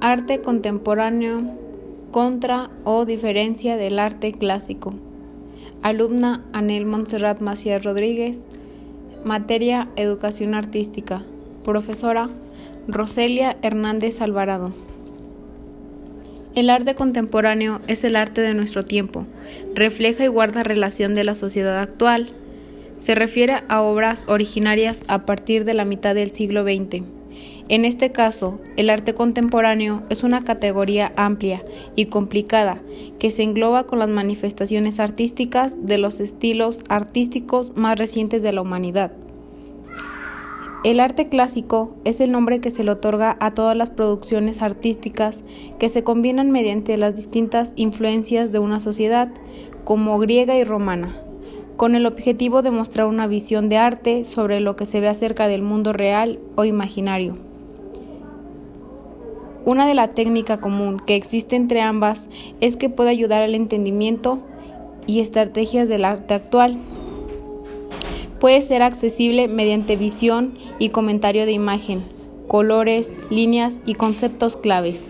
Arte contemporáneo contra o diferencia del arte clásico. Alumna Anel Montserrat Macías Rodríguez. Materia Educación Artística. Profesora Roselia Hernández Alvarado. El arte contemporáneo es el arte de nuestro tiempo. Refleja y guarda relación de la sociedad actual. Se refiere a obras originarias a partir de la mitad del siglo XX. En este caso, el arte contemporáneo es una categoría amplia y complicada que se engloba con las manifestaciones artísticas de los estilos artísticos más recientes de la humanidad. El arte clásico es el nombre que se le otorga a todas las producciones artísticas que se combinan mediante las distintas influencias de una sociedad, como griega y romana, con el objetivo de mostrar una visión de arte sobre lo que se ve acerca del mundo real o imaginario. Una de la técnica común que existe entre ambas es que puede ayudar al entendimiento y estrategias del arte actual. Puede ser accesible mediante visión y comentario de imagen, colores, líneas y conceptos claves.